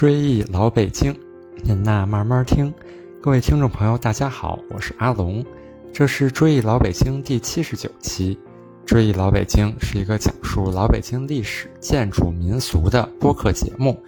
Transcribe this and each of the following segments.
追忆老北京，您呐慢慢听。各位听众朋友，大家好，我是阿龙，这是追忆老北京第七十九期。追忆老北京是一个讲述老北京历史、建筑、民俗的播客节目，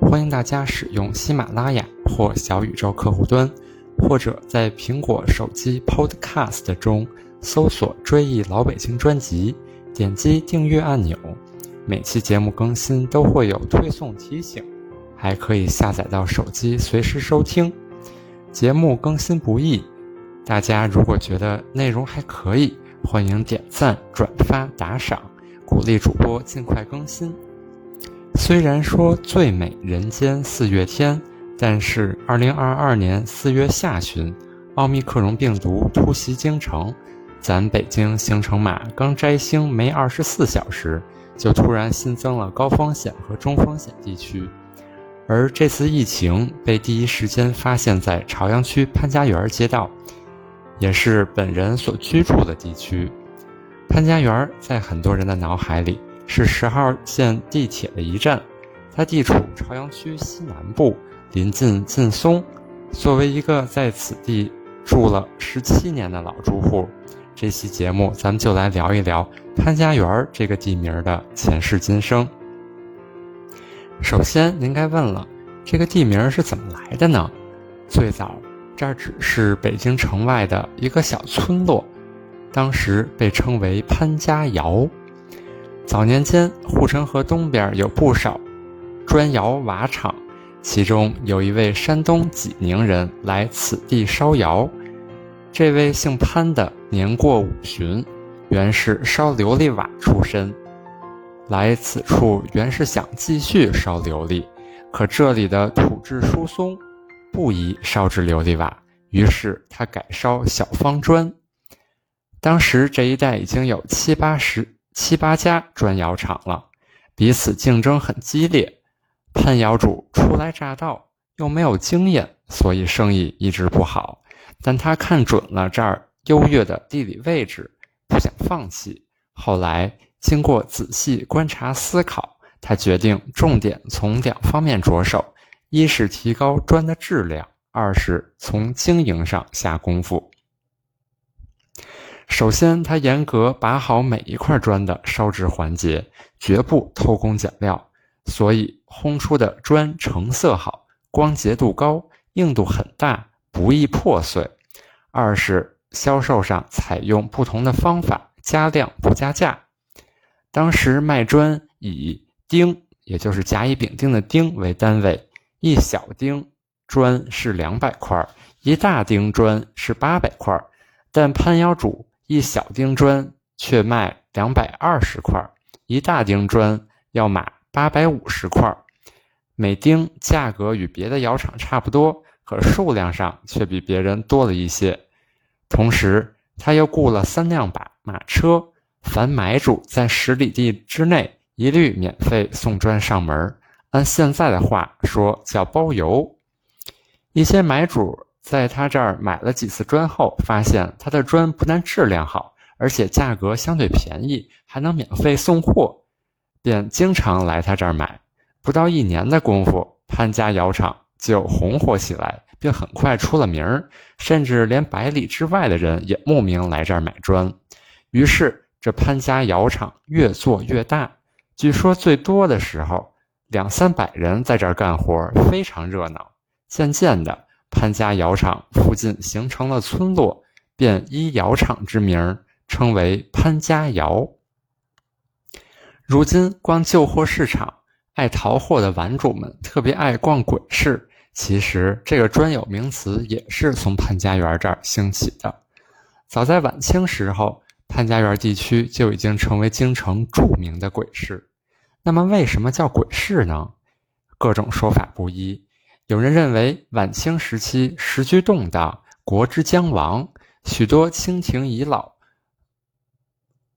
欢迎大家使用喜马拉雅或小宇宙客户端，或者在苹果手机 Podcast 中搜索“追忆老北京”专辑，点击订阅按钮。每期节目更新都会有推送提醒。还可以下载到手机，随时收听。节目更新不易，大家如果觉得内容还可以，欢迎点赞、转发、打赏，鼓励主播尽快更新。虽然说最美人间四月天，但是二零二二年四月下旬，奥密克戎病毒突袭京城，咱北京行程码刚摘星没二十四小时，就突然新增了高风险和中风险地区。而这次疫情被第一时间发现在朝阳区潘家园街道，也是本人所居住的地区。潘家园在很多人的脑海里是十号线地铁的一站，它地处朝阳区西南部，临近劲松。作为一个在此地住了十七年的老住户，这期节目咱们就来聊一聊潘家园这个地名的前世今生。首先，您该问了，这个地名是怎么来的呢？最早，这儿只是北京城外的一个小村落，当时被称为潘家窑。早年间，护城河东边有不少砖窑瓦厂，其中有一位山东济宁人来此地烧窑。这位姓潘的年过五旬，原是烧琉璃瓦出身。来此处原是想继续烧琉璃，可这里的土质疏松，不宜烧制琉璃瓦，于是他改烧小方砖。当时这一带已经有七八十七八家砖窑厂了，彼此竞争很激烈。潘窑主初来乍到，又没有经验，所以生意一直不好。但他看准了这儿优越的地理位置，不想放弃。后来。经过仔细观察思考，他决定重点从两方面着手：一是提高砖的质量，二是从经营上下功夫。首先，他严格把好每一块砖的烧制环节，绝不偷工减料，所以烘出的砖成色好，光洁度高，硬度很大，不易破碎。二是销售上采用不同的方法，加量不加价。当时卖砖以丁，也就是甲乙丙丁的丁为单位，一小丁砖是两百块，一大丁砖是八百块。但潘窑主一小丁砖却卖两百二十块，一大丁砖要买八百五十块。每丁价格与别的窑厂差不多，可数量上却比别人多了一些。同时，他又雇了三辆马马车。凡买主在十里地之内，一律免费送砖上门。按现在的话说，叫包邮。一些买主在他这儿买了几次砖后，发现他的砖不但质量好，而且价格相对便宜，还能免费送货，便经常来他这儿买。不到一年的功夫，潘家窑厂就红火起来，并很快出了名儿，甚至连百里之外的人也慕名来这儿买砖。于是。这潘家窑厂越做越大，据说最多的时候两三百人在这儿干活，非常热闹。渐渐的，潘家窑厂附近形成了村落，便依窑厂之名称为潘家窑。如今逛旧货市场，爱淘货的玩主们特别爱逛鬼市。其实这个专有名词也是从潘家园这儿兴起的。早在晚清时候。潘家园地区就已经成为京城著名的鬼市。那么，为什么叫鬼市呢？各种说法不一。有人认为，晚清时期时局动荡，国之将亡，许多清廷遗老、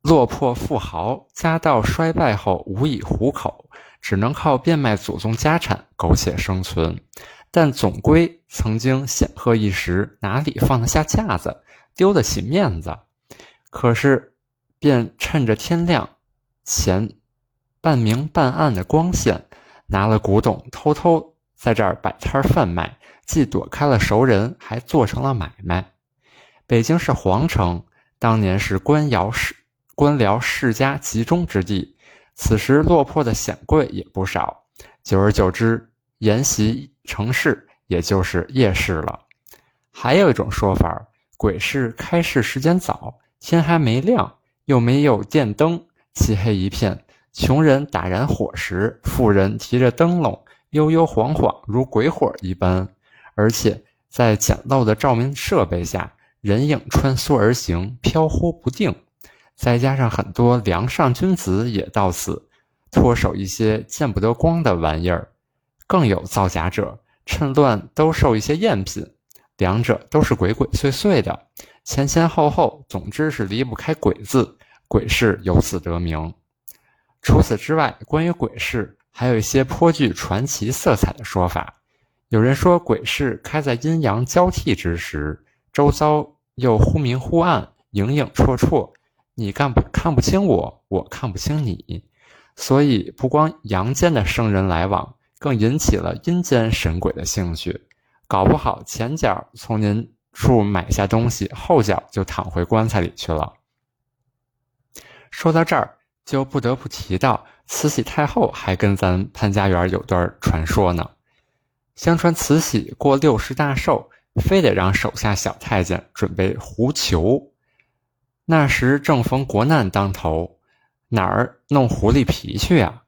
落魄富豪家道衰败后无以糊口，只能靠变卖祖宗家产苟且生存。但总归曾经显赫一时，哪里放得下架子，丢得起面子？可是，便趁着天亮前半明半暗的光线，拿了古董偷偷在这儿摆摊贩卖，既躲开了熟人，还做成了买卖。北京是皇城，当年是官窑世官僚世家集中之地，此时落魄的显贵也不少。久而久之，沿袭城市，也就是夜市了。还有一种说法，鬼市开市时间早，天还没亮，又没有电灯，漆黑一片。穷人打燃火时，富人提着灯笼，悠悠晃晃，如鬼火一般。而且在简陋的照明设备下，人影穿梭而行，飘忽不定。再加上很多梁上君子也到此脱手一些见不得光的玩意儿，更有造假者趁乱兜售一些赝品，两者都是鬼鬼祟祟的，前前后后，总之是离不开“鬼”字，鬼市由此得名。除此之外，关于鬼市还有一些颇具传奇色彩的说法。有人说，鬼市开在阴阳交替之时，周遭又忽明忽暗，影影绰绰，你看不看不清我，我看不清你，所以不光阳间的生人来往，更引起了阴间神鬼的兴趣。搞不好前脚从您处买下东西，后脚就躺回棺材里去了。说到这儿。就不得不提到慈禧太后还跟咱潘家园有段传说呢。相传慈禧过六十大寿，非得让手下小太监准备狐裘。那时正逢国难当头，哪儿弄狐狸皮去呀？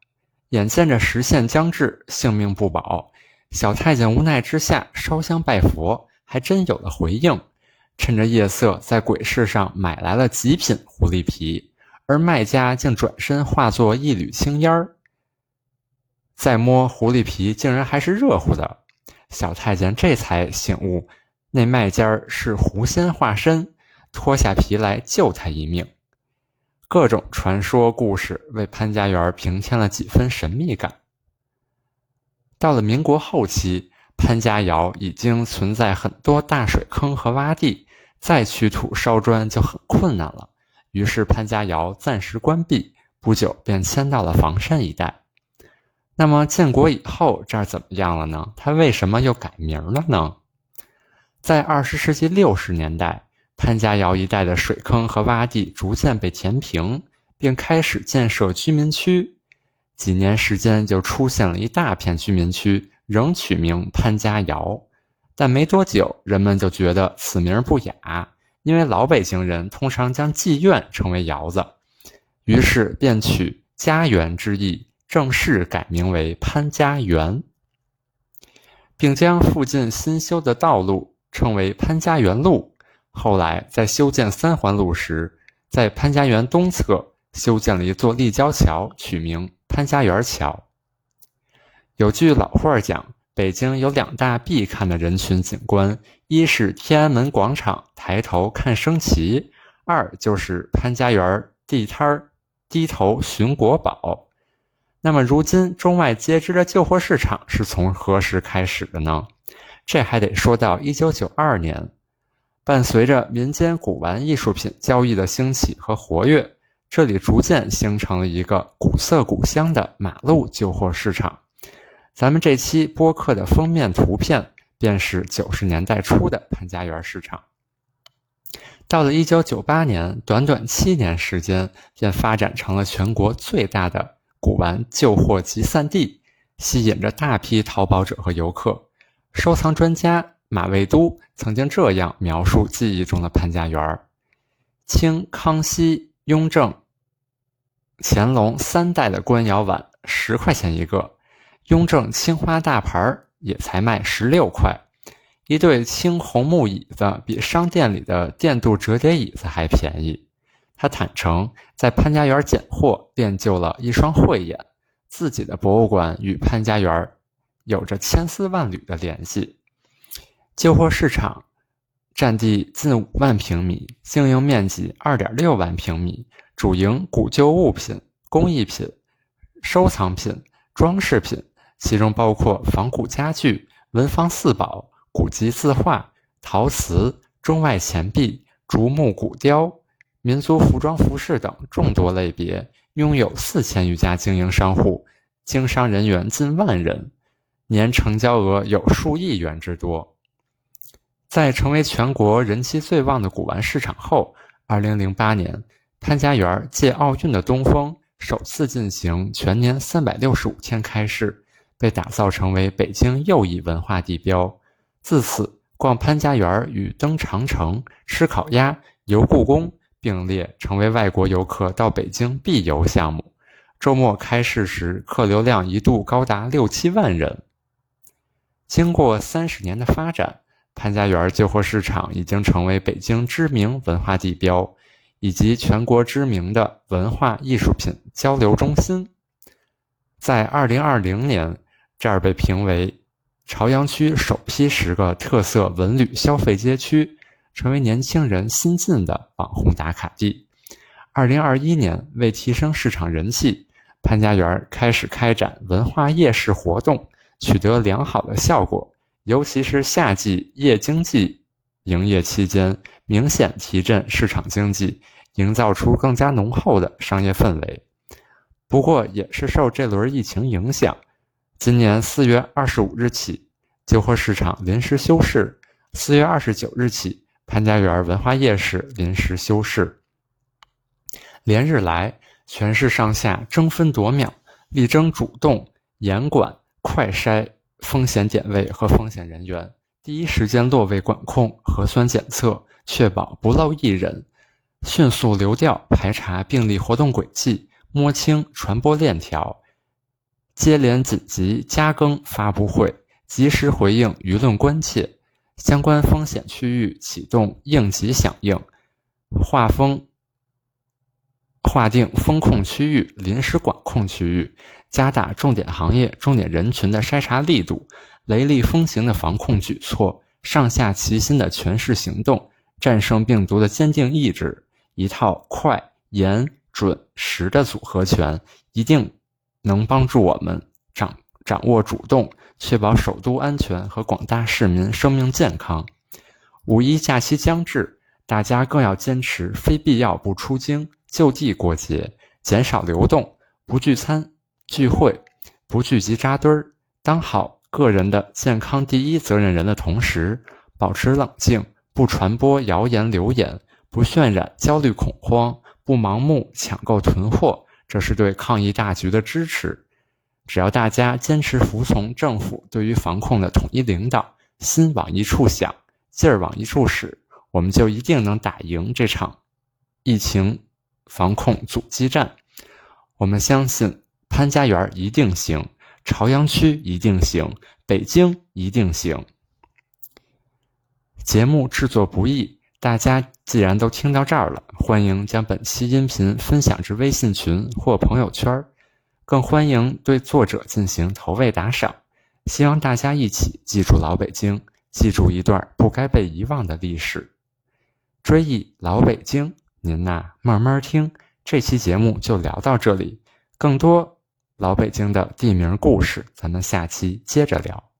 眼见着时限将至，性命不保，小太监无奈之下烧香拜佛，还真有了回应。趁着夜色，在鬼市上买来了极品狐狸皮。而卖家竟转身化作一缕青烟儿，再摸狐狸皮，竟然还是热乎的。小太监这才醒悟，那卖家是狐仙化身，脱下皮来救他一命。各种传说故事为潘家园平添了几分神秘感。到了民国后期，潘家窑已经存在很多大水坑和洼地，再取土烧砖就很困难了。于是潘家窑暂时关闭，不久便迁到了房山一带。那么建国以后这儿怎么样了呢？它为什么又改名了呢？在二十世纪六十年代，潘家窑一带的水坑和洼地逐渐被填平，并开始建设居民区。几年时间就出现了一大片居民区，仍取名潘家窑。但没多久，人们就觉得此名不雅。因为老北京人通常将妓院称为窑子，于是便取家园之意，正式改名为潘家园，并将附近新修的道路称为潘家园路。后来在修建三环路时，在潘家园东侧修建了一座立交桥，取名潘家园桥。有句老话讲。北京有两大必看的人群景观，一是天安门广场抬头看升旗，二就是潘家园地摊儿低头寻国宝。那么，如今中外皆知的旧货市场是从何时开始的呢？这还得说到一九九二年，伴随着民间古玩艺术品交易的兴起和活跃，这里逐渐形成了一个古色古香的马路旧货市场。咱们这期播客的封面图片便是九十年代初的潘家园市场。到了一九九八年，短短七年时间，便发展成了全国最大的古玩旧货集散地，吸引着大批淘宝者和游客。收藏专家马未都曾经这样描述记忆中的潘家园：清、康熙、雍正、乾隆三代的官窑碗，十块钱一个。雍正青花大盘也才卖十六块，一对青红木椅子比商店里的电镀折叠椅子还便宜。他坦诚在潘家园捡货练就了一双慧眼，自己的博物馆与潘家园有着千丝万缕的联系。旧货市场占地近五万平米，经营面积二点六万平米，主营古旧物品、工艺品、收藏品、装饰品。其中包括仿古家具、文房四宝、古籍字画、陶瓷、中外钱币、竹木骨雕、民族服装服饰等众多类别，拥有四千余家经营商户，经商人员近万人。年成交额有数亿元之多。在成为全国人气最旺的古玩市场后，2008年，潘家园借奥运的东风，首次进行全年365天开市，被打造成为北京又一文化地标。自此，逛潘家园与登长城、吃烤鸭、游故宫并列，成为外国游客到北京必游项目。周末开市时，客流量一度高达六七万人。经过三十年的发展，潘家园旧货市场已经成为北京知名文化地标，以及全国知名的文化艺术品交流中心。在二零二零年，这儿被评为朝阳区首批十个特色文旅消费街区，成为年轻人新晋的网红打卡地。二零二一年，为提升市场人气，潘家园开始开展文化夜市活动，取得良好的效果。尤其是夏季夜经济营业期间，明显提振市场经济，营造出更加浓厚的商业氛围。不过，也是受这轮疫情影响，今年四月二十五日起，旧货市场临时休市；四月二十九日起，潘家园文化夜市临时休市。连日来，全市上下争分夺秒，力争主动、严管、快筛。风险点位和风险人员第一时间落位管控核酸检测，确保不漏一人；迅速流调排查病例活动轨迹，摸清传播链条；接连紧急加更发布会，及时回应舆论关切。相关风险区域启动应急响应，划封。划定风控区域、临时管控区域，加大重点行业、重点人群的筛查力度，雷厉风行的防控举措，上下齐心的全市行动，战胜病毒的坚定意志，一套快、严、准、实的组合拳，一定能帮助我们掌掌握主动，确保首都安全和广大市民生命健康。五一假期将至，大家更要坚持非必要不出京。就地过节，减少流动，不聚餐聚会，不聚集扎堆儿，当好个人的健康第一责任人的同时，保持冷静，不传播谣言流言，不渲染焦虑恐慌，不盲目抢购囤货，这是对抗疫大局的支持。只要大家坚持服从政府对于防控的统一领导，心往一处想，劲儿往一处使，我们就一定能打赢这场疫情。防控阻击战，我们相信潘家园一定行，朝阳区一定行，北京一定行。节目制作不易，大家既然都听到这儿了，欢迎将本期音频分享至微信群或朋友圈，更欢迎对作者进行投喂打赏。希望大家一起记住老北京，记住一段不该被遗忘的历史，追忆老北京。您呐，慢慢听。这期节目就聊到这里，更多老北京的地名故事，咱们下期接着聊。